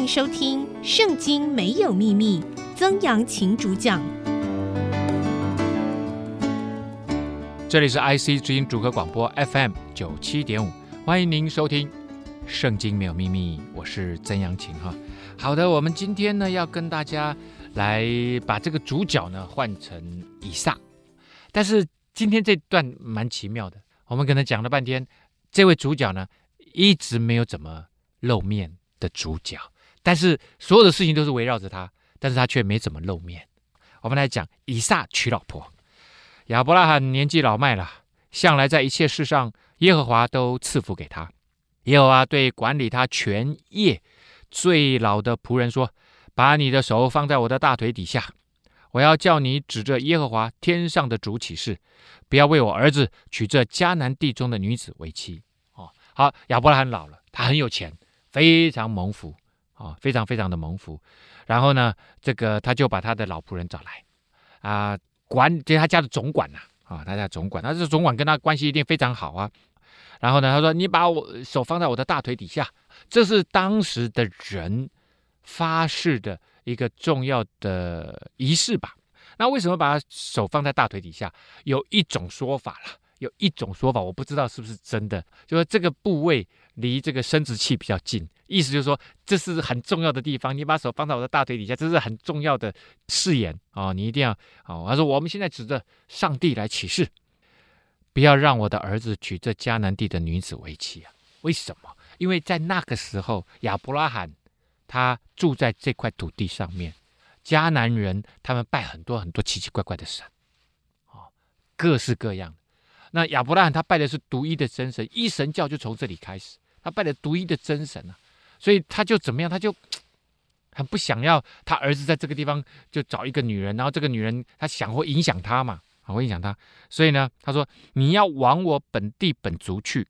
迎收听《圣经没有秘密》，曾阳晴主讲。这里是 IC 之音主客广播 FM 九七点五，欢迎您收听《圣经没有秘密》，我是曾阳晴哈。好的，我们今天呢要跟大家来把这个主角呢换成以撒，但是今天这段蛮奇妙的，我们可能讲了半天，这位主角呢一直没有怎么露面的主角，但是所有的事情都是围绕着他，但是他却没怎么露面。我们来讲以撒娶老婆。亚伯拉罕年纪老迈了，向来在一切事上耶和华都赐福给他。耶和华对管理他全业最老的仆人说：“把你的手放在我的大腿底下，我要叫你指着耶和华天上的主起誓，不要为我儿子娶这迦南地中的女子为妻。”哦，好，亚伯拉罕老了，他很有钱。非常蒙福啊，非常非常的蒙福。然后呢，这个他就把他的老仆人找来啊，管就是他家的总管呐啊，他家总管，他是总管跟他关系一定非常好啊。然后呢，他说：“你把我手放在我的大腿底下，这是当时的人发誓的一个重要的仪式吧？那为什么把手放在大腿底下？有一种说法了，有一种说法，我不知道是不是真的，就是这个部位。”离这个生殖器比较近，意思就是说这是很重要的地方。你把手放在我的大腿底下，这是很重要的誓言啊、哦！你一定要哦。他说：“我们现在指着上帝来起誓，不要让我的儿子娶这迦南地的女子为妻啊！为什么？因为在那个时候，亚伯拉罕他住在这块土地上面，迦南人他们拜很多很多奇奇怪怪的神，哦，各式各样。那亚伯拉罕他拜的是独一的真神，一神教就从这里开始。他拜的独一的真神啊，所以他就怎么样？他就 很不想要他儿子在这个地方就找一个女人，然后这个女人他想会影响他嘛，啊会影响他。所以呢，他说你要往我本地本族去，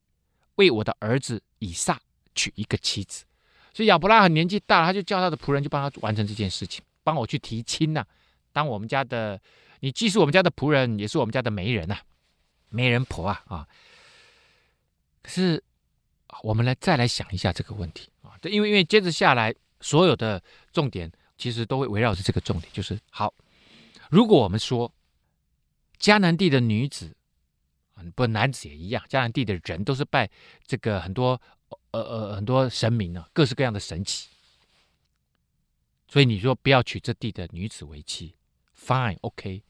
为我的儿子以撒娶一个妻子。所以亚伯拉罕年纪大了，他就叫他的仆人就帮他完成这件事情，帮我去提亲呐、当我们家的，你既是我们家的仆人，也是我们家的媒人呐、媒人婆啊啊。可是。我们来再来想一下这个问题啊，这，因为因为接着下来所有的重点其实都会围绕着这个重点，就是好，如果我们说迦南地的女子，不男子也一样，迦南地的人都是拜这个很多呃呃很多神明啊，各式各样的神祇，所以你说不要娶这地的女子为妻，fine OK，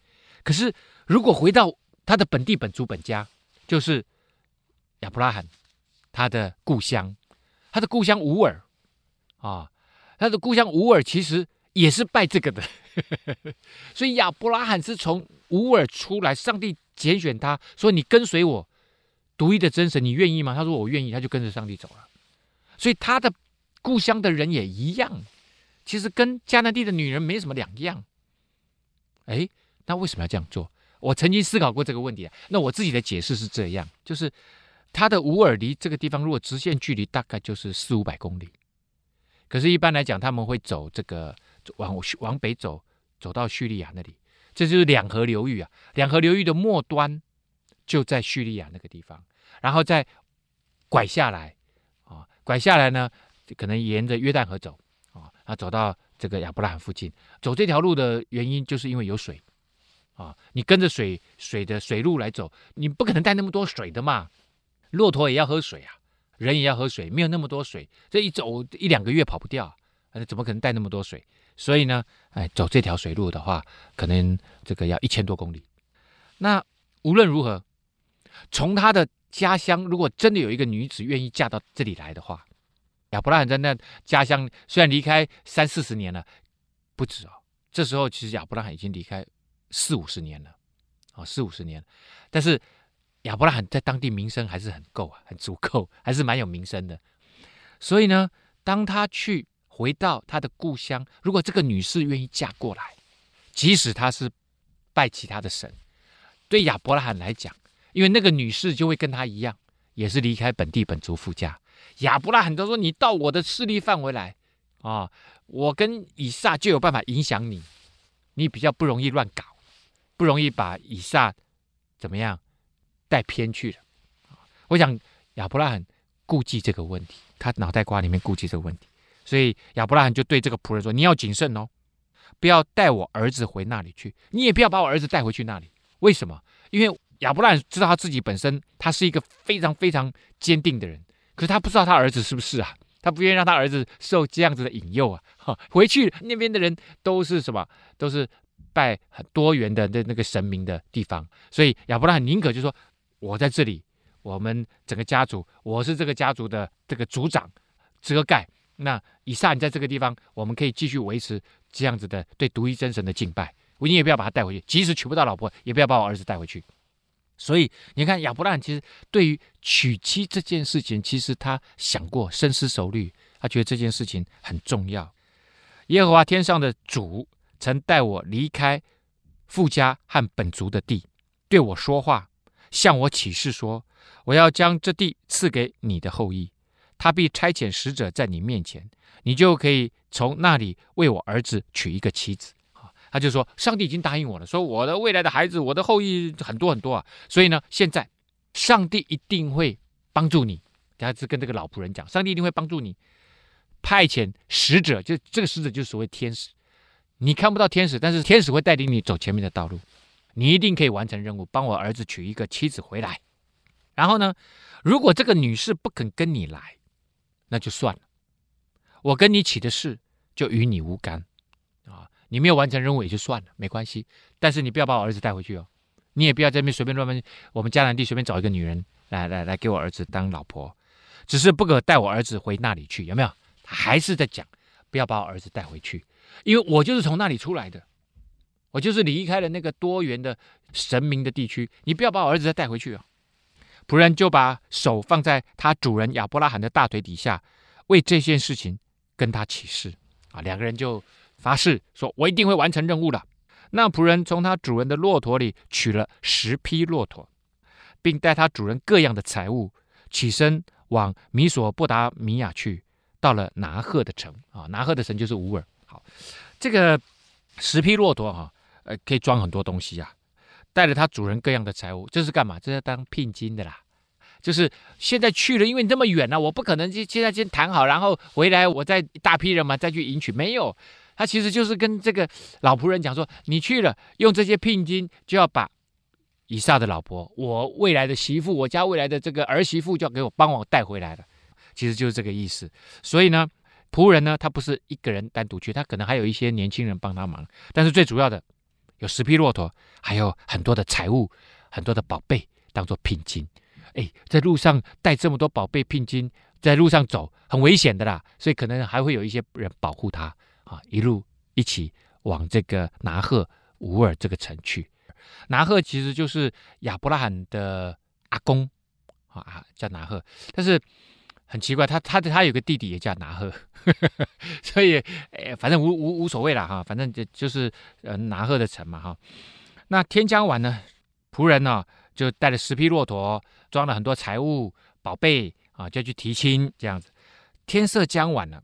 可是如果回到他的本地本族本家，就是亚伯拉罕。他的故乡，他的故乡乌尔啊，他的故乡乌尔其实也是拜这个的，所以亚伯拉罕是从乌尔出来，上帝拣选他说：“你跟随我，独一的真神，你愿意吗？”他说：“我愿意。”他就跟着上帝走了。所以他的故乡的人也一样，其实跟迦南地的女人没什么两样。哎，那为什么要这样做？我曾经思考过这个问题啊。那我自己的解释是这样，就是。他的乌尔离这个地方，如果直线距离大概就是四五百公里，可是，一般来讲，他们会走这个往往北走，走到叙利亚那里，这就是两河流域啊。两河流域的末端就在叙利亚那个地方，然后再拐下来啊，拐下来呢，可能沿着约旦河走啊，啊，走到这个亚伯拉罕附近。走这条路的原因，就是因为有水啊。你跟着水水的水路来走，你不可能带那么多水的嘛。骆驼也要喝水啊，人也要喝水，没有那么多水，这一走一两个月跑不掉，那怎么可能带那么多水？所以呢，哎，走这条水路的话，可能这个要一千多公里。那无论如何，从他的家乡，如果真的有一个女子愿意嫁到这里来的话，亚伯拉罕在那家乡虽然离开三四十年了，不止哦，这时候其实亚伯拉罕已经离开四五十年了，啊、哦，四五十年，但是。亚伯拉罕在当地名声还是很够啊，很足够，还是蛮有名声的。所以呢，当他去回到他的故乡，如果这个女士愿意嫁过来，即使她是拜其他的神，对亚伯拉罕来讲，因为那个女士就会跟他一样，也是离开本地本族父家。亚伯拉罕都说：“你到我的势力范围来啊，我跟以撒就有办法影响你，你比较不容易乱搞，不容易把以撒怎么样。”带偏去了，我想亚伯拉罕顾忌这个问题，他脑袋瓜里面顾忌这个问题，所以亚伯拉罕就对这个仆人说：“你要谨慎哦，不要带我儿子回那里去，你也不要把我儿子带回去那里。为什么？因为亚伯拉罕知道他自己本身他是一个非常非常坚定的人，可是他不知道他儿子是不是啊？他不愿意让他儿子受这样子的引诱啊！哈，回去那边的人都是什么？都是拜很多元的那那个神明的地方，所以亚伯拉罕宁可就说：我在这里。”我们整个家族，我是这个家族的这个族长，遮盖。那以撒，你在这个地方，我们可以继续维持这样子的对独一真神的敬拜。我你也不要把他带回去，即使娶不到老婆，也不要把我儿子带回去。所以你看，亚伯拉罕其实对于娶妻这件事情，其实他想过，深思熟虑，他觉得这件事情很重要。耶和华天上的主曾带我离开父家和本族的地，对我说话，向我起誓说。我要将这地赐给你的后裔，他必差遣使者在你面前，你就可以从那里为我儿子娶一个妻子。他就说，上帝已经答应我了，说我的未来的孩子，我的后裔很多很多啊，所以呢，现在上帝一定会帮助你。他是跟这个老仆人讲，上帝一定会帮助你，派遣使者，就这个使者就是所谓天使，你看不到天使，但是天使会带领你走前面的道路，你一定可以完成任务，帮我儿子娶一个妻子回来。然后呢，如果这个女士不肯跟你来，那就算了。我跟你起的誓就与你无干啊！你没有完成任务也就算了，没关系。但是你不要把我儿子带回去哦，你也不要在那边随便乱问。我们迦南地随便找一个女人来来来给我儿子当老婆，只是不可带我儿子回那里去，有没有？还是在讲，不要把我儿子带回去，因为我就是从那里出来的，我就是离开了那个多元的神明的地区。你不要把我儿子再带回去啊！仆人就把手放在他主人亚伯拉罕的大腿底下，为这件事情跟他起誓啊，两个人就发誓说：“我一定会完成任务的。”那仆人从他主人的骆驼里取了十匹骆驼，并带他主人各样的财物，起身往米索布达米亚去，到了拿赫的城啊，拿赫的城就是乌尔。好，这个十匹骆驼哈，呃，可以装很多东西啊。带了他主人各样的财物，这是干嘛？这是当聘金的啦。就是现在去了，因为你这么远呢、啊，我不可能就现在先谈好，然后回来我再大批人嘛再去迎娶。没有，他其实就是跟这个老仆人讲说：你去了，用这些聘金就要把以撒的老婆，我未来的媳妇，我家未来的这个儿媳妇，就要给我帮我带回来了。其实就是这个意思。所以呢，仆人呢，他不是一个人单独去，他可能还有一些年轻人帮他忙，但是最主要的。有十匹骆驼，还有很多的财物，很多的宝贝当做聘金。哎，在路上带这么多宝贝聘金，在路上走很危险的啦，所以可能还会有一些人保护他啊，一路一起往这个拿鹤乌尔这个城去。拿鹤其实就是亚伯拉罕的阿公啊，叫拿鹤，但是。很奇怪，他他他有个弟弟也叫拿鹤，所以哎，反正无无无所谓了哈，反正就就是呃拿鹤的城嘛哈。那天将晚呢，仆人呢就带了十匹骆驼，装了很多财物宝贝啊，就去提亲这样子。天色将晚了，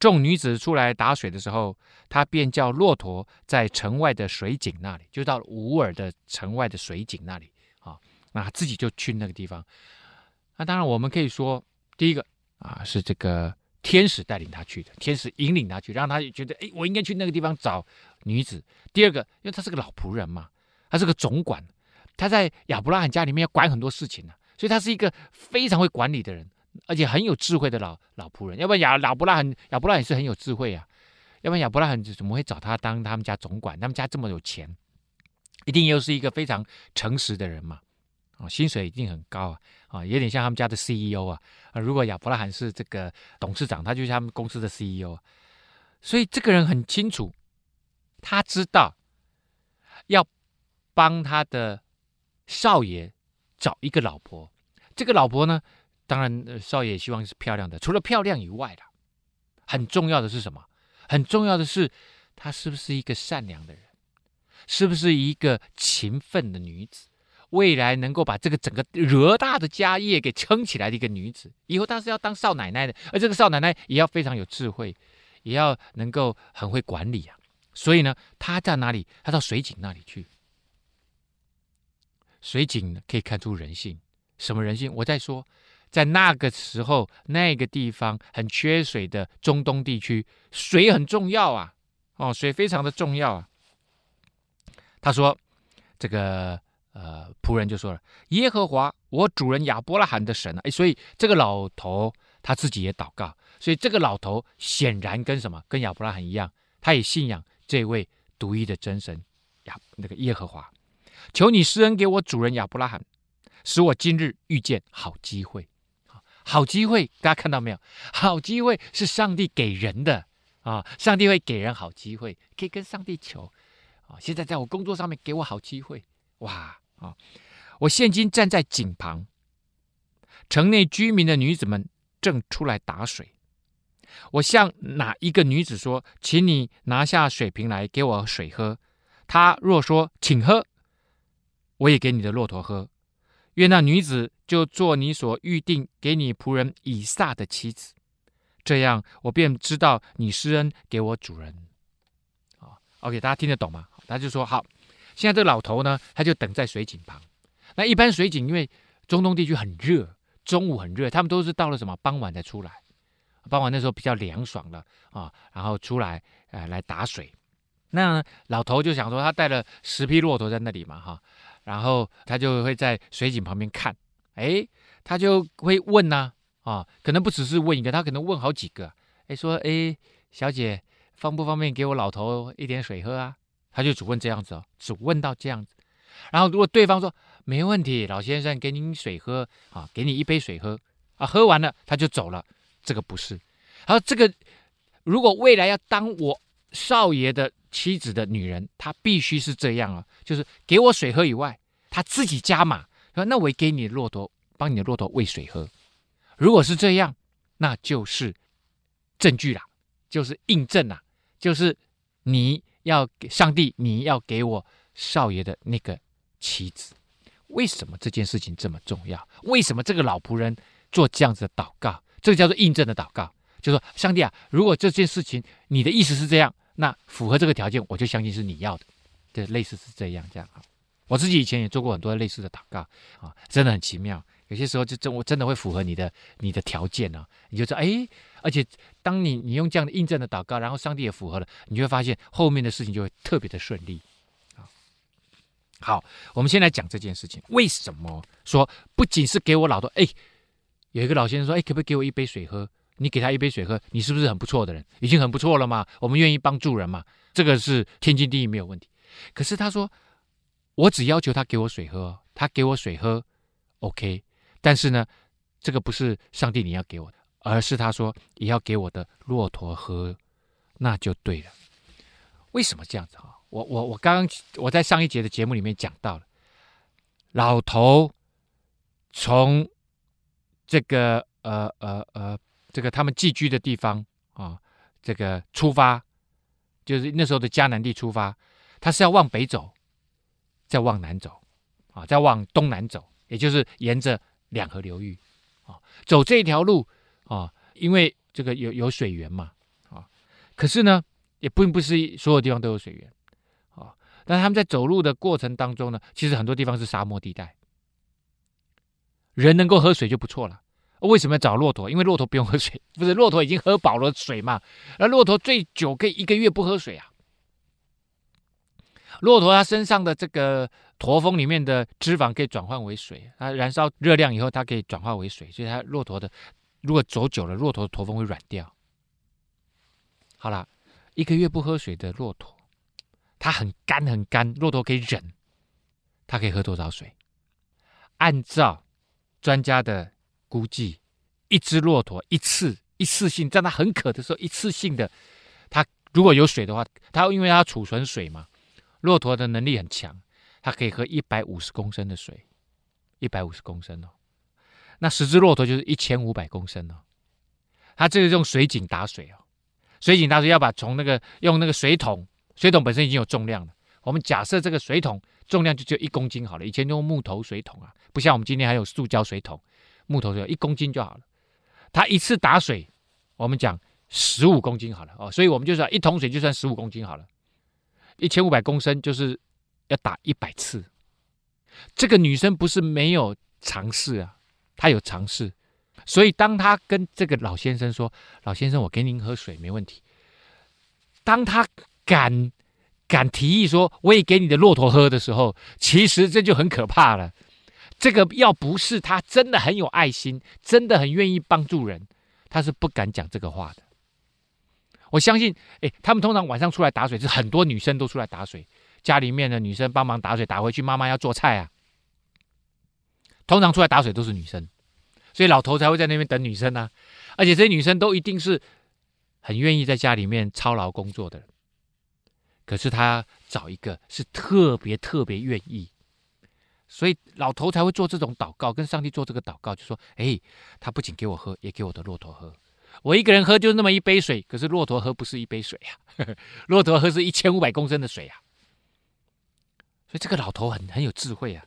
众女子出来打水的时候，他便叫骆驼在城外的水井那里，就到乌尔的城外的水井那里啊，那他自己就去那个地方。那当然我们可以说。第一个啊，是这个天使带领他去的，天使引领他去，让他觉得，哎，我应该去那个地方找女子。第二个，因为他是个老仆人嘛，他是个总管，他在亚伯拉罕家里面要管很多事情呢，所以他是一个非常会管理的人，而且很有智慧的老老仆人。要不然亚亚伯拉罕亚伯拉罕也是很有智慧啊，要不然亚伯拉罕怎么会找他当他们家总管？他们家这么有钱，一定又是一个非常诚实的人嘛。啊，薪水一定很高啊！啊，有点像他们家的 CEO 啊。啊，如果亚伯拉罕是这个董事长，他就是他们公司的 CEO。所以这个人很清楚，他知道要帮他的少爷找一个老婆。这个老婆呢，当然少爷希望是漂亮的。除了漂亮以外的，很重要的是什么？很重要的是，她是不是一个善良的人？是不是一个勤奋的女子？未来能够把这个整个偌大的家业给撑起来的一个女子，以后她是要当少奶奶的，而这个少奶奶也要非常有智慧，也要能够很会管理啊。所以呢，她在哪里？她到水井那里去。水井可以看出人性，什么人性？我在说，在那个时候那个地方很缺水的中东地区，水很重要啊，哦，水非常的重要啊。他说：“这个呃仆人就说了，耶和华我主人亚伯拉罕的神啊，哎，所以这个老头他自己也祷告，所以这个老头显然跟什么？跟亚伯拉罕一样，他也信仰这位独一的真神亚那个耶和华，求你施恩给我主人亚伯拉罕，使我今日遇见好机会。”好机会，大家看到没有？好机会是上帝给人的啊！上帝会给人好机会，可以跟上帝求啊！现在在我工作上面给我好机会，哇啊！我现今站在井旁，城内居民的女子们正出来打水。我向哪一个女子说：“请你拿下水瓶来给我水喝。”她若说：“请喝。”我也给你的骆驼喝。愿那女子就做你所预定给你仆人以撒的妻子，这样我便知道你施恩给我主人。啊，OK，大家听得懂吗？他就说好，现在这老头呢，他就等在水井旁。那一般水井因为中东地区很热，中午很热，他们都是到了什么傍晚才出来。傍晚那时候比较凉爽了啊，然后出来呃来打水。那老头就想说，他带了十匹骆驼在那里嘛，哈。然后他就会在水井旁边看，哎，他就会问呐、啊，啊，可能不只是问一个，他可能问好几个，哎，说，哎，小姐，方不方便给我老头一点水喝啊？他就只问这样子哦，只问到这样子。然后如果对方说没问题，老先生给您水喝啊，给你一杯水喝啊，喝完了他就走了，这个不是。然后这个如果未来要当我少爷的。妻子的女人，她必须是这样啊，就是给我水喝以外，她自己加码说：“那我给你骆驼，帮你的骆驼喂水喝。”如果是这样，那就是证据啦，就是印证啦，就是你要给上帝，你要给我少爷的那个妻子。为什么这件事情这么重要？为什么这个老仆人做这样子的祷告？这个叫做印证的祷告，就说上帝啊，如果这件事情你的意思是这样。那符合这个条件，我就相信是你要的，对，类似是这样这样啊。我自己以前也做过很多类似的祷告啊，真的很奇妙。有些时候就真我真的会符合你的你的条件呢、啊，你就说哎，而且当你你用这样的印证的祷告，然后上帝也符合了，你就会发现后面的事情就会特别的顺利。好，我们先来讲这件事情，为什么说不仅是给我老头？哎，有一个老先生说，哎，可不可以给我一杯水喝？你给他一杯水喝，你是不是很不错的人？已经很不错了嘛。我们愿意帮助人嘛，这个是天经地义，没有问题。可是他说，我只要求他给我水喝，他给我水喝，OK。但是呢，这个不是上帝你要给我的，而是他说也要给我的骆驼喝，那就对了。为什么这样子哈？我我我刚刚我在上一节的节目里面讲到了，老头从这个呃呃呃。这个他们寄居的地方啊，这个出发就是那时候的迦南地出发，他是要往北走，再往南走啊，再往东南走，也就是沿着两河流域啊走这一条路啊，因为这个有有水源嘛啊，可是呢，也并不是所有地方都有水源啊。但他们在走路的过程当中呢，其实很多地方是沙漠地带，人能够喝水就不错了。为什么要找骆驼？因为骆驼不用喝水，不是骆驼已经喝饱了水嘛？那骆驼最久可以一个月不喝水啊。骆驼它身上的这个驼峰里面的脂肪可以转换为水，它燃烧热量以后，它可以转化为水，所以它骆驼的如果走久了，骆驼的驼峰会软掉。好了，一个月不喝水的骆驼，它很干很干，骆驼可以忍，它可以喝多少水？按照专家的。估计一只骆驼一次一次性，在它很渴的时候，一次性的，它如果有水的话，它因为它储存水嘛，骆驼的能力很强，它可以喝一百五十公升的水，一百五十公升哦。那十只骆驼就是一千五百公升哦。它这个用水井打水哦，水井打水要把从那个用那个水桶，水桶本身已经有重量了。我们假设这个水桶重量就只有一公斤好了，以前用木头水桶啊，不像我们今天还有塑胶水桶。木头水一公斤就好了，他一次打水，我们讲十五公斤好了哦，所以我们就算一桶水就算十五公斤好了，一千五百公升就是要打一百次。这个女生不是没有尝试啊，他有尝试，所以当他跟这个老先生说：“老先生，我给您喝水没问题。”当他敢敢提议说：“我也给你的骆驼喝”的时候，其实这就很可怕了。这个要不是他真的很有爱心，真的很愿意帮助人，他是不敢讲这个话的。我相信，哎，他们通常晚上出来打水，是很多女生都出来打水，家里面的女生帮忙打水，打回去妈妈要做菜啊。通常出来打水都是女生，所以老头才会在那边等女生啊。而且这些女生都一定是很愿意在家里面操劳工作的。可是他找一个是特别特别愿意。所以老头才会做这种祷告，跟上帝做这个祷告，就说：“哎，他不仅给我喝，也给我的骆驼喝。我一个人喝就那么一杯水，可是骆驼喝不是一杯水呀，骆驼喝是一千五百公升的水呀。所以这个老头很很有智慧啊。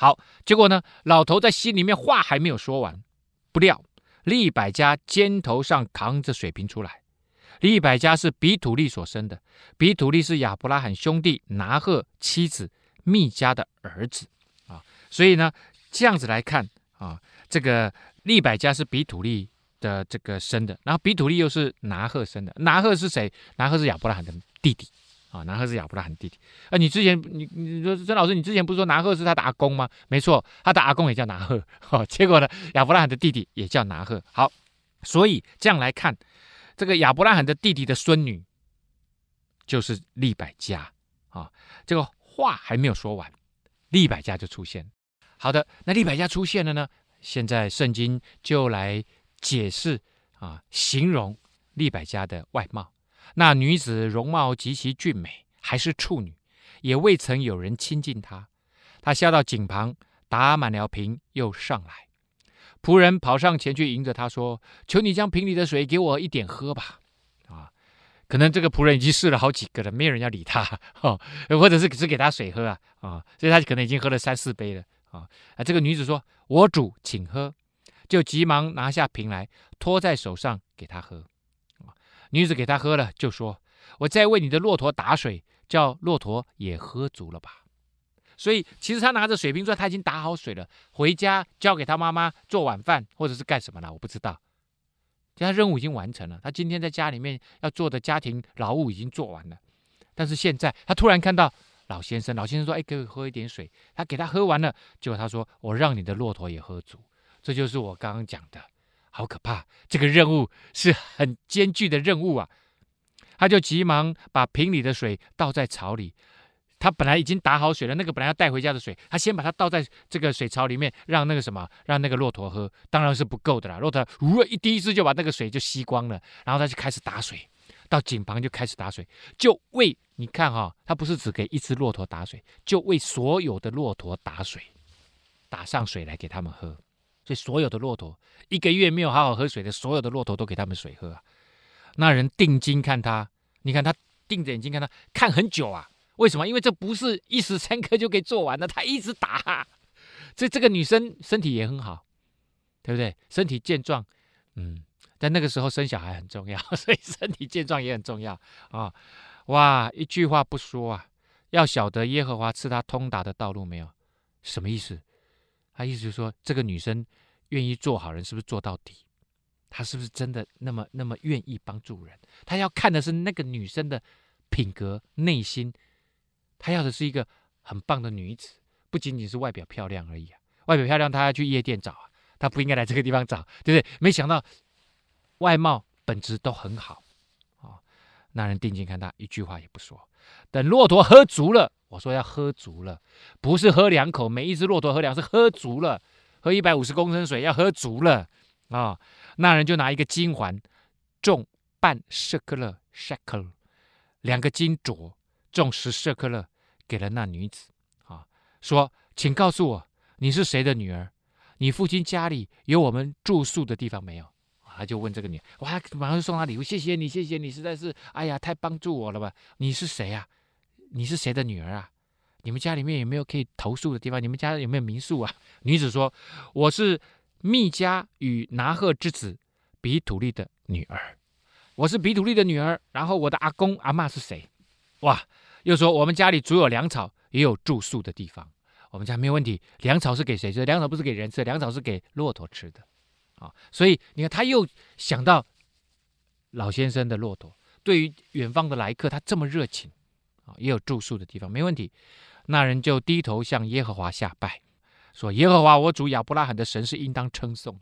好，结果呢，老头在心里面话还没有说完，不料利百加肩头上扛着水瓶出来。利百加是比土利所生的，比土利是亚伯拉罕兄弟拿鹤妻子密迦的儿子啊。”所以呢，这样子来看啊，这个利百加是比土利的这个生的，然后比土利又是拿鹤生的。拿鹤是谁？拿鹤是亚伯拉罕的弟弟啊，拿鹤是亚伯拉罕弟弟。啊，你之前你你说曾老师，你之前不是说拿鹤是他的阿公吗？没错，他的阿公也叫拿鹤。哦，结果呢，亚伯拉罕的弟弟也叫拿鹤。好，所以这样来看，这个亚伯拉罕的弟弟的孙女就是利百加啊。这个话还没有说完，利百加就出现。好的，那利百加出现了呢？现在圣经就来解释啊，形容利百加的外貌。那女子容貌极其俊美，还是处女，也未曾有人亲近她。她下到井旁，打满了瓶，又上来。仆人跑上前去迎着她说：“求你将瓶里的水给我一点喝吧。”啊，可能这个仆人已经试了好几个了，没有人要理他，哈，或者是只给他水喝啊，啊，所以他可能已经喝了三四杯了。啊，啊！这个女子说：“我主，请喝。”就急忙拿下瓶来，托在手上给他喝。女子给他喝了，就说：“我再为你的骆驼打水，叫骆驼也喝足了吧。”所以，其实他拿着水瓶说他已经打好水了，回家交给他妈妈做晚饭，或者是干什么了，我不知道。他任务已经完成了，他今天在家里面要做的家庭劳务已经做完了，但是现在他突然看到。老先生，老先生说：“哎，给我喝一点水。”他给他喝完了，结果他说：“我让你的骆驼也喝足。”这就是我刚刚讲的，好可怕！这个任务是很艰巨的任务啊！他就急忙把瓶里的水倒在槽里。他本来已经打好水了，那个本来要带回家的水，他先把它倒在这个水槽里面，让那个什么，让那个骆驼喝，当然是不够的啦。骆驼呜一滴一次就把那个水就吸光了，然后他就开始打水。到井旁就开始打水，就为你看哈、哦，他不是只给一只骆驼打水，就为所有的骆驼打水，打上水来给他们喝。所以所有的骆驼一个月没有好好喝水的，所有的骆驼都给他们水喝啊。那人定睛看他，你看他定着眼睛看他，看很久啊。为什么？因为这不是一时三刻就可以做完的，他一直打、啊。所以这个女生身体也很好，对不对？身体健壮，嗯。但那个时候生小孩很重要，所以身体健壮也很重要啊、哇，一句话不说啊，要晓得耶和华赐他通达的道路没有？什么意思？他意思就是说，这个女生愿意做好人，是不是做到底？她是不是真的那么那么愿意帮助人？他要看的是那个女生的品格、内心。他要的是一个很棒的女子，不仅仅是外表漂亮而已啊！外表漂亮，他要去夜店找啊，他不应该来这个地方找，对不对？没想到。外貌本质都很好，啊、那人定睛看他，一句话也不说。等骆驼喝足了，我说要喝足了，不是喝两口，每一只骆驼喝两，是喝足了，喝一百五十公升水要喝足了啊、那人就拿一个金环，重半舍克勒 shekel，两个金镯重十舍克勒，给了那女子啊、说，请告诉我你是谁的女儿？你父亲家里有我们住宿的地方没有？他就问这个女，哇，马上送她礼物，谢谢你，谢谢你，实在是，哎呀，太帮助我了吧？你是谁啊？你是谁的女儿啊？你们家里面有没有可以投宿的地方？你们家有没有民宿啊？女子说：“我是密迦与拿鹤之子比土利的女儿，我是比土利的女儿。然后我的阿公阿嬷是谁？哇！又说我们家里足有粮草，也有住宿的地方。我们家没有问题。粮草是给谁吃？粮草不是给人吃，粮草是给骆驼吃的。”啊。所以你看，他又想到老先生的骆驼，对于远方的来客，他这么热情也有住宿的地方，没问题。那人就低头向耶和华下拜，说：“耶和华我主亚伯拉罕的神是应当称颂。”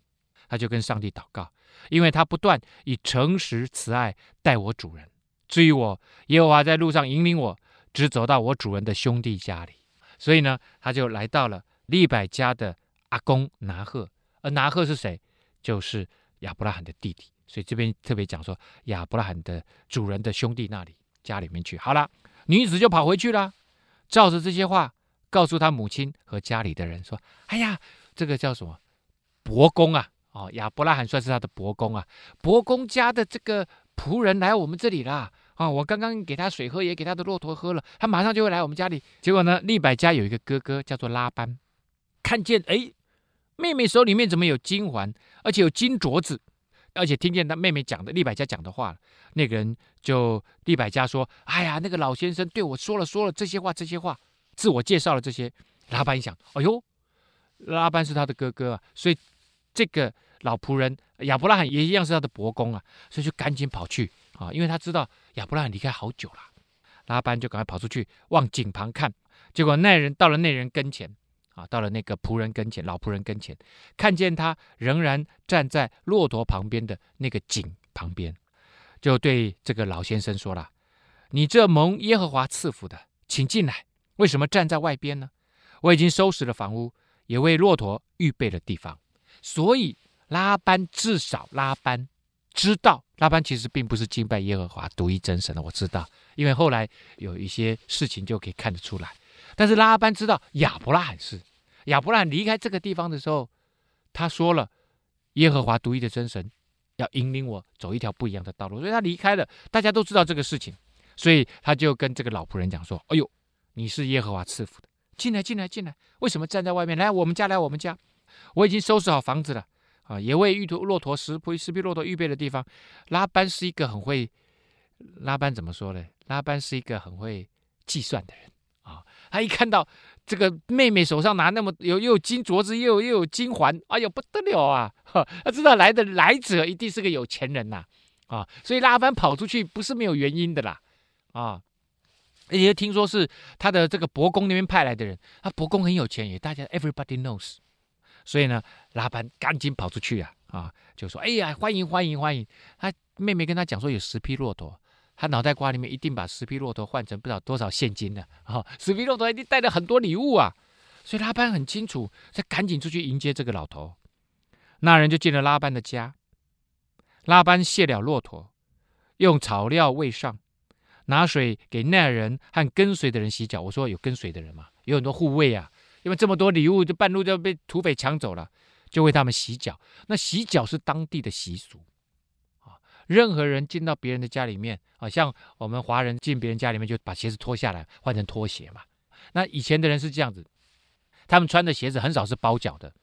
他就跟上帝祷告，因为他不断以诚实慈爱待我主人。至于我，耶和华在路上引领我，直走到我主人的兄弟家里。所以呢，他就来到了利百加的阿公拿鹤，而拿鹤是谁？就是亚伯拉罕的弟弟。所以这边特别讲说，亚伯拉罕的主人的兄弟那里家里面去。好了，女子就跑回去了，照着这些话告诉他母亲和家里的人说：“哎呀，这个叫什么伯公啊？哦，亚伯拉罕算是他的伯公啊。伯公家的这个仆人来我们这里啦。啊，我刚刚给他水喝，也给他的骆驼喝了，他马上就会来我们家里。结果呢，利百加有一个哥哥叫做拉班，看见哎，妹妹手里面怎么有金环，而且有金镯子，而且听见他妹妹讲的利百加讲的话，那个人就利百加说：“哎呀，那个老先生对我说了说了这些话，这些话，自我介绍了这些。”拉班一想，哎呦，拉班是他的哥哥啊，所以这个老仆人亚伯拉罕也一样是他的伯公啊，所以就赶紧跑去。啊，因为他知道亚伯拉罕离开好久了，拉班就赶快跑出去往井旁看，结果那人到了那人跟前，啊，到了那个仆人跟前，老仆人跟前，看见他仍然站在骆驼旁边的那个井旁边，就对这个老先生说了：“你这蒙耶和华赐福的，请进来。为什么站在外边呢？我已经收拾了房屋，也为骆驼预备了地方。所以拉班至少拉班。”知道拉班其实并不是敬拜耶和华独一真神的，我知道，因为后来有一些事情就可以看得出来。但是拉班知道亚伯拉罕是亚伯拉罕离开这个地方的时候，他说了耶和华独一的真神要引领我走一条不一样的道路，所以他离开了。大家都知道这个事情，所以他就跟这个老仆人讲说：“哎呦，你是耶和华赐福的，进来，进来，进来！为什么站在外面？来我们家，来我们家，我已经收拾好房子了。”啊，也为玉兔骆驼十匹十匹骆驼预备的地方。拉班是一个很会，拉班怎么说呢？拉班是一个很会计算的人。他一看到这个妹妹手上拿那么有又有金镯子，又有又有金环，哎呦不得了啊！他知道来的来者一定是个有钱人呐啊，所以拉班跑出去不是没有原因的啦啊。而且听说是他的这个伯公那边派来的人，他伯公很有钱，也大家 everybody knows。所以呢，拉班赶紧跑出去啊啊，就说：“哎呀，欢迎欢迎欢迎！”他妹妹跟他讲说有十匹骆驼，他脑袋瓜里面一定把十匹骆驼换成不知道多少现金呢。啊，十匹骆驼一定带了很多礼物啊！所以拉班很清楚，他赶紧出去迎接这个老头。那人就进了拉班的家，拉班卸了骆驼，用草料喂上，拿水给那人和跟随的人洗脚。我说有跟随的人嘛，有很多护卫啊。因为这么多礼物，就半路就被土匪抢走了，就为他们洗脚。那洗脚是当地的习俗。任何人进到别人的家里面，啊，像我们华人进别人家里面，就把鞋子脱下来换成拖鞋嘛。那以前的人是这样子，他们穿的鞋子很少是包脚的，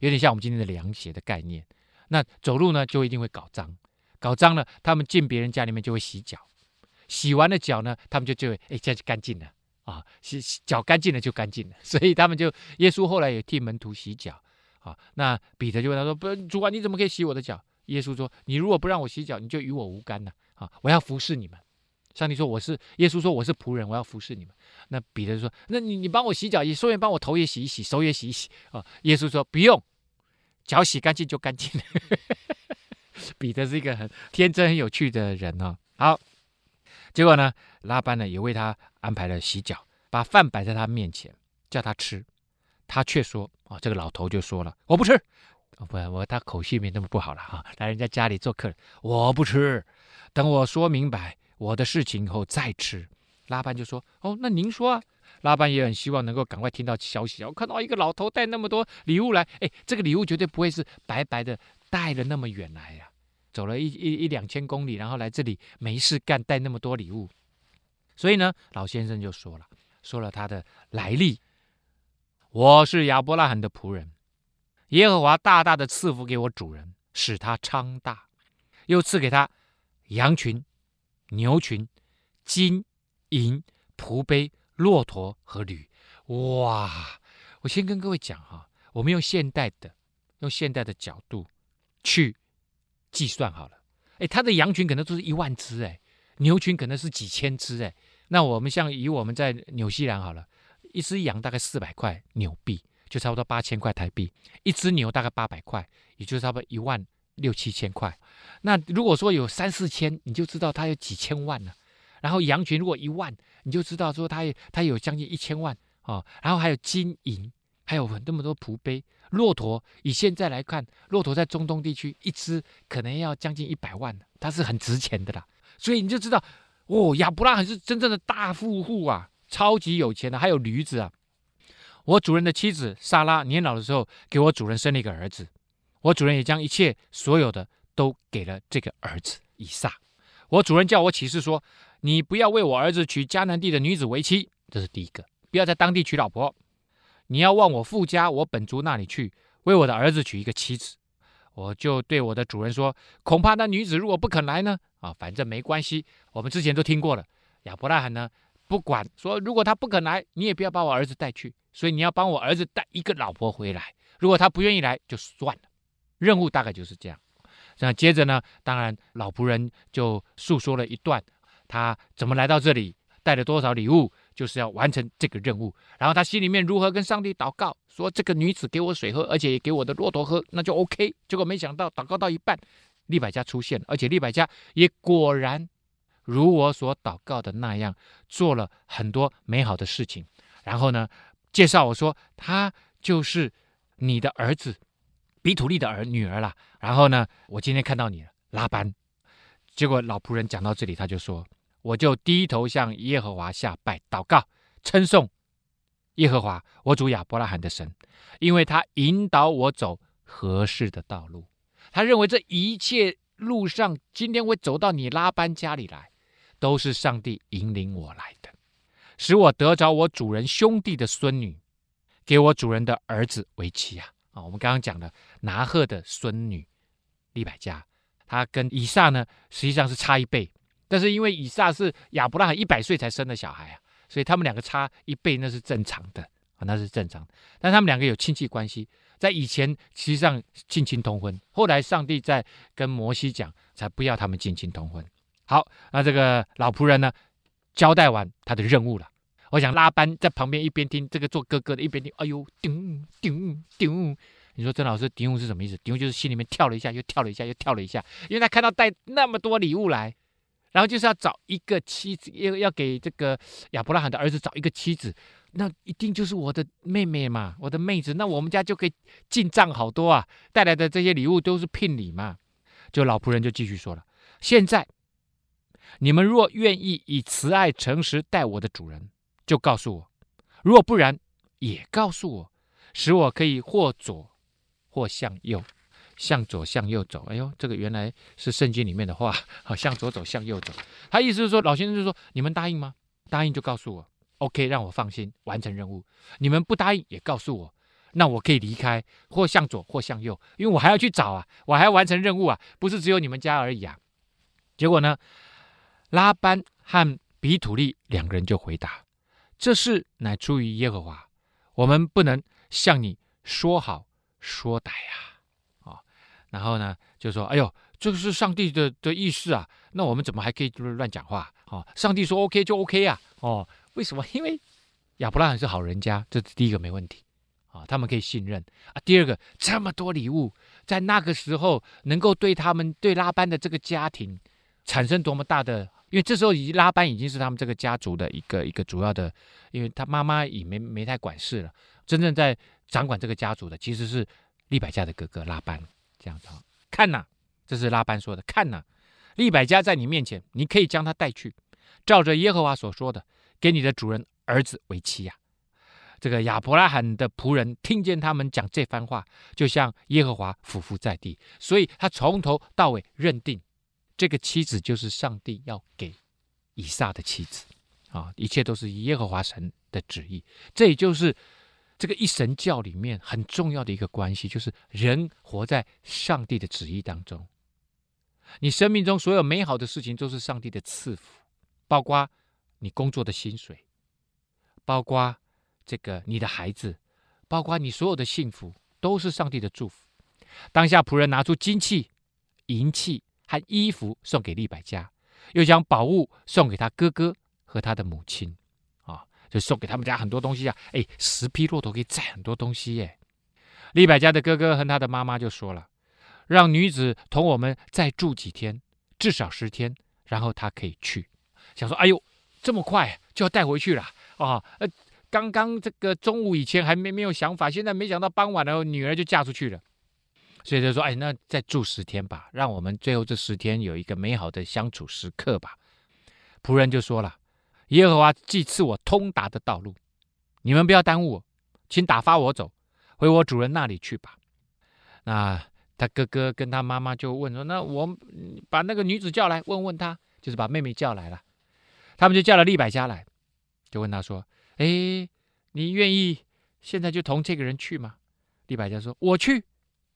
有点像我们今天的凉鞋的概念。那走路呢，就一定会搞脏，搞脏了，他们进别人家里面就会洗脚，洗完了脚呢，他们就就会哎，这样就干净了。啊，洗洗脚干净了就干净了，所以他们就耶稣后来也替门徒洗脚啊。那彼得就问他说：“不，主啊，你怎么可以洗我的脚？”耶稣说：“你如果不让我洗脚，你就与我无干了啊！我要服侍你们。”上帝说：“我是耶稣说我是仆人，我要服侍你们。”那彼得说：“那你你帮我洗脚，也顺便帮我头也洗一洗，手也洗一洗啊。”耶稣说：“不用，脚洗干净就干净了。”彼得是一个很天真、很有趣的人哦。好。结果呢，拉班呢也为他安排了洗脚，把饭摆在他面前，叫他吃，他却说：“啊，这个老头就说了，我不吃。哦、不，我他口气没那么不好了哈，来人家家里做客，我不吃，等我说明白我的事情以后再吃。”拉班就说：“哦，那您说啊。”拉班也很希望能够赶快听到消息啊，我看到一个老头带那么多礼物来，哎，这个礼物绝对不会是白白的带了那么远来呀、啊。走了一一一两千公里，然后来这里没事干，带那么多礼物，所以呢，老先生就说了，说了他的来历。我是亚伯拉罕的仆人，耶和华大大的赐福给我主人，使他昌大，又赐给他羊群、牛群、金银、仆婢、骆驼和驴。哇！我先跟各位讲哈，我们用现代的，用现代的角度。去计算好了。哎，他的羊群可能都是一万只，哎，牛群可能是几千只，哎。那我们像以我们在纽西兰好了，一只羊大概四百块纽币，就差不多八千块台币；一只牛大概八百块，也就差不多一万六七千块。那如果说有三四千，你就知道它有几千万了。然后羊群如果一万，你就知道说它它有将近一千万哦。然后还有金银，还有那么多蒲杯。骆驼以现在来看，骆驼在中东地区一只可能要将近一百万，它是很值钱的啦。所以你就知道。哦，亚伯拉罕是真正的大富户啊，超级有钱的，还有驴子啊。我主人的妻子撒拉年老的时候，给我主人生了一个儿子。我主人也将一切所有的都给了这个儿子以撒。我主人叫我起誓说：“你不要为我儿子娶迦南地的女子为妻。”这是第一个，不要在当地娶老婆。你要往我父家我本族那里去，为我的儿子娶一个妻子。我就对我的主人说：“恐怕那女子如果不肯来呢？啊，反正没关系，我们之前都听过了。亚伯拉罕呢，不管说，如果他不肯来，你也不要把我儿子带去。所以你要帮我儿子带一个老婆回来。如果他不愿意来，就算了。任务大概就是这样。那接着呢，当然老仆人就诉说了一段他怎么来到这里，带了多少礼物。”就是要完成这个任务，然后他心里面如何跟上帝祷告，说这个女子给我水喝，而且也给我的骆驼喝，那就 OK。结果没想到祷告到一半，利百加出现了，而且利百加也果然如我所祷告的那样，做了很多美好的事情。然后呢，介绍我说他就是你的儿子比土利的儿女儿啦。然后呢，我今天看到你了，拉班。结果老仆人讲到这里，他就说。我就低头向耶和华下拜祷告，称颂耶和华我主亚伯拉罕的神，因为他引导我走合适的道路。他认为这一切路上，今天会走到你拉班家里来，都是上帝引领我来的，使我得着我主人兄弟的孙女，给我主人的儿子为妻啊！啊，我们刚刚讲的拿鹤的孙女利百加，他跟以撒呢，实际上是差一辈。但是因为以撒是亚伯拉罕一百岁才生的小孩啊，所以他们两个差一辈那是正常的啊，那是正常的。但他们两个有亲戚关系，在以前实际上近亲通婚，后来上帝在跟摩西讲，才不要他们近亲通婚。好，那这个老仆人呢，交代完他的任务了。我想拉班在旁边一边听这个做哥哥的，一边听，哎呦，顶顶顶，你说曾老师，叮是什么意思？叮就是心里面跳了一下，又跳了一下，又跳了一下，因为他看到带那么多礼物来。然后就是要找一个妻子，要要给这个亚伯拉罕的儿子找一个妻子，那一定就是我的妹妹嘛，我的妹子，那我们家就可以进账好多啊！带来的这些礼物都是聘礼嘛。就老仆人就继续说了：现在你们若愿意以慈爱诚实待我的主人，就告诉我；若不然，也告诉我，使我可以或左或向右。向左向右走，哎呦，这个原来是圣经里面的话，好，向左走，向右走。他意思是说，老先生就说，你们答应吗？答应就告诉我，OK，让我放心完成任务。你们不答应也告诉我，那我可以离开，或向左或向右，因为我还要去找啊，我还要完成任务啊，不是只有你们家而已啊。结果呢，拉班和比土利两个人就回答：这事乃出于耶和华，我们不能向你说好说歹呀啊。然后呢，就说：“哎呦，这个是上帝的的意思啊，那我们怎么还可以就是乱讲话？哦，上帝说 OK 就 OK 啊，哦，为什么？因为亚伯拉罕是好人家，这是第一个没问题啊，他们可以信任啊。第二个，这么多礼物，在那个时候能够对他们对拉班的这个家庭产生多么大的，因为这时候已经拉班已经是他们这个家族的一个一个主要的，因为他妈妈也没没太管事了，真正在掌管这个家族的其实是利百加的哥哥拉班。”这样子啊，看呐，这是拉班说的。看呐，利百加在你面前，你可以将他带去，照着耶和华所说的，给你的主人儿子为妻呀。这个亚伯拉罕的仆人听见他们讲这番话，就向耶和华俯伏在地，所以他从头到尾认定这个妻子就是上帝要给以撒的妻子啊，一切都是耶和华神的旨意。这也就是。这个一神教里面很重要的一个关系，就是人活在上帝的旨意当中。你生命中所有美好的事情都是上帝的赐福，包括你工作的薪水，包括这个你的孩子，包括你所有的幸福，都是上帝的祝福。当下仆人拿出金器、银器和衣服送给利百加，又将宝物送给他哥哥和他的母亲，啊，就送给他们家很多东西啊！哎，十匹骆驼可以载很多东西耶。利百加的哥哥和他的妈妈就说了，让女子同我们再住几天，至少十天，然后她可以去。想说，哎呦，这么快就要带回去了啊？呃，刚刚这个中午以前还没没有想法，现在没想到傍晚了，女儿就嫁出去了。所以就说，哎，那再住十天吧，让我们最后这十天有一个美好的相处时刻吧。仆人就说了，耶和华既赐我通达的道路，你们不要耽误我，请打发我走，回我主人那里去吧。那他哥哥跟他妈妈就问说，那我把那个女子叫来，问问他，就是把妹妹叫来了。他们就叫了利百家来，就问他说，哎，你愿意现在就同这个人去吗？利百家说，我去。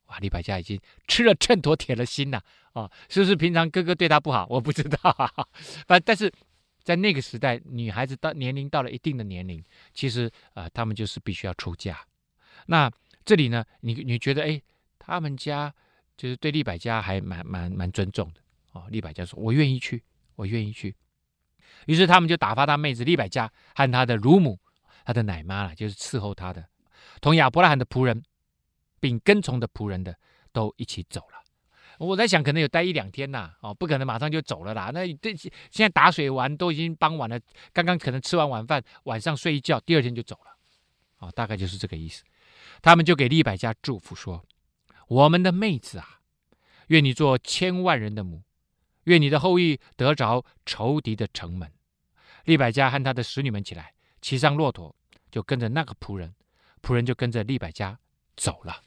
哇，利百加已经吃了秤砣铁了心了啊！是不是平常哥哥对他不好？我不知道啊，反但是在那个时代，女孩子到年龄到了一定的年龄，其实、呃，他们就是必须要出嫁。那这里呢，你你觉得哎，他们家就是对利百加还蛮蛮蛮尊重的哦。利百加说：“我愿意去，我愿意去。”于是他们就打发他妹子利百加和他的乳母、他的奶妈了，就是伺候他的，同亚伯拉罕的仆人。并跟从的仆人的都一起走了。我在想，可能有待一两天呐，哦，不可能马上就走了啦。那这现在打水完都已经傍晚了，刚刚可能吃完晚饭，晚上睡一觉，第二天就走了，哦，大概就是这个意思。他们就给利百加祝福说：“我们的妹子啊，愿你做千万人的母，愿你的后裔得着仇敌的城门。”利百加和他的使女们起来，骑上骆驼，就跟着那个仆人，仆人就跟着利百加走了。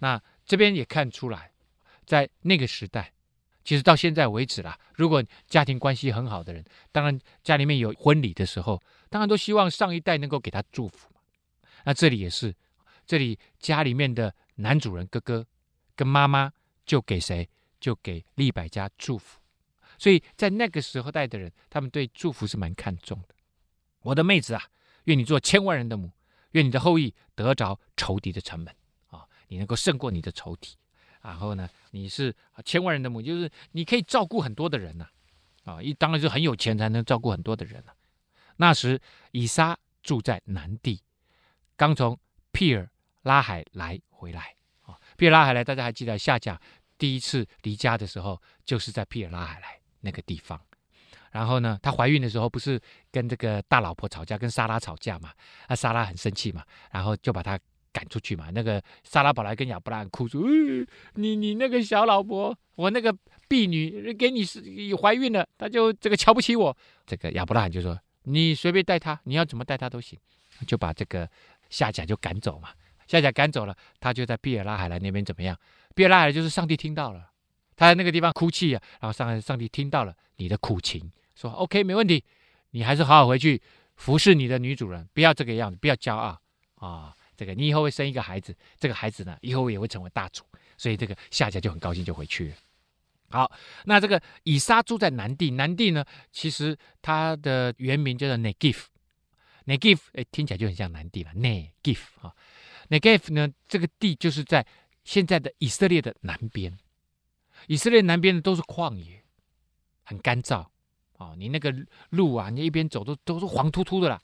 那这边也看出来，在那个时代，其实到现在为止啦，如果家庭关系很好的人，当然家里面有婚礼的时候，当然都希望上一代能够给他祝福。那这里也是，这里家里面的男主人哥哥跟妈妈就给谁？就给利百家祝福。所以在那个时候代的人，他们对祝福是蛮看重的。我的妹子啊，愿你做千万人的母，愿你的后裔得着仇敌的城门。你能够胜过你的仇敌，然后呢，你是千万人的母，就是你可以照顾很多的人呐，啊，一当然是很有钱才能照顾很多的人了。那时以撒住在南地，刚从皮尔拉海来回来啊，皮尔拉海来，大家还记得夏甲第一次离家的时候，就是在皮尔拉海来那个地方。然后呢，她怀孕的时候不是跟这个大老婆吵架，跟撒拉吵架嘛，那撒拉很生气嘛，然后就把她。赶出去嘛？那个撒拉宝来跟亚伯拉罕哭说：“、你你那个小老婆，我那个婢女给你是怀孕了，他就这个瞧不起我。”这个亚伯拉罕就说：“你随便带他，你要怎么带他都行。”就把这个夏甲就赶走嘛。夏甲赶走了，他就在毗尔拉海来那边怎么样？毗尔拉海就是上帝听到了，他在那个地方哭泣啊，然后上上帝听到了你的苦情，说：“OK，没问题，你还是好好回去服侍你的女主人，不要这个样子，不要骄傲啊。”这个你以后会生一个孩子，这个孩子呢，以后也会成为大主，所以这个夏家就很高兴，就回去了。好，那这个以撒住在南地，南地呢，其实它的原名叫做 Negev，Negev 哎，听起来就很像南地了，Negev 啊，Negev 呢，这个地就是在现在的以色列的南边，以色列南边的都是旷野，很干燥啊，你那个路啊，你一边走都都是黄秃秃的啦。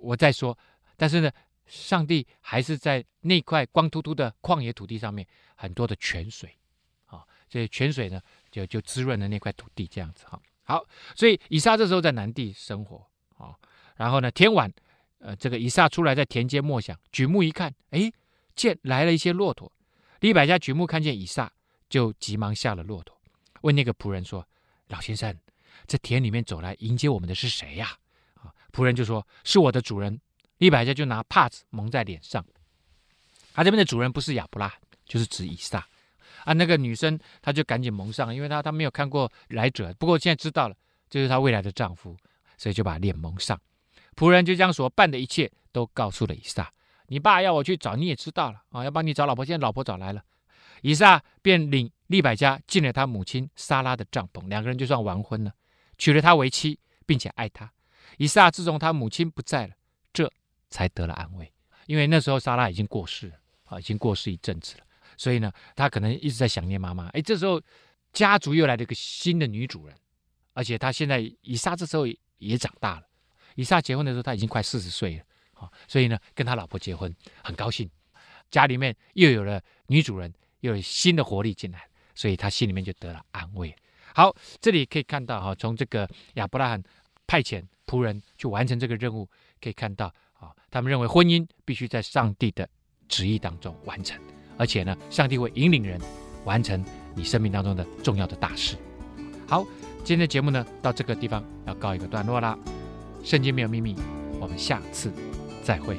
我再说，但是呢。上帝还是在那块光秃秃的旷野土地上面，很多的泉水，啊，这泉水呢，就就滋润了那块土地，这样子哈。好，所以以撒这时候在南地生活，啊，然后呢，天晚，呃，这个以撒出来在田间默想，举目一看，哎，见来了一些骆驼，利百加举目看见以撒，就急忙下了骆驼，问那个仆人说：“老先生，这田里面走来迎接我们的是谁呀？”啊，仆人就说：“是我的主人。”利百加就拿帕子蒙在脸上，他这边的主人不是亚伯拉，就是指以撒啊。那个女生她就赶紧蒙上，因为她她没有看过来者，不过现在知道了，就是她未来的丈夫，所以就把脸蒙上。仆人就将所办的一切都告诉了以撒。你爸要我去找，你也知道了啊，要帮你找老婆，现在老婆找来了。以撒便领利百加进了他母亲撒拉的帐篷，两个人就算完婚了，娶了她为妻，并且爱她。以撒自从他母亲不在了，才得了安慰，因为那时候莎拉已经过世了啊，已经过世一阵子了。所以呢，他可能一直在想念妈妈。哎，这时候家族又来了一个新的女主人，而且他现在以撒这时候也长大了。以撒结婚的时候他已经快四十岁了，所以呢，跟他老婆结婚很高兴，家里面又有了女主人，又有新的活力进来，所以他心里面就得了安慰。好，这里可以看到哈，从这个亚伯拉罕派遣仆人去完成这个任务，可以看到啊，他们认为婚姻必须在上帝的旨意当中完成，而且呢，上帝会引领人完成你生命当中的重要的大事。好，今天的节目呢，到这个地方要告一个段落啦。圣经没有秘密，我们下次再会。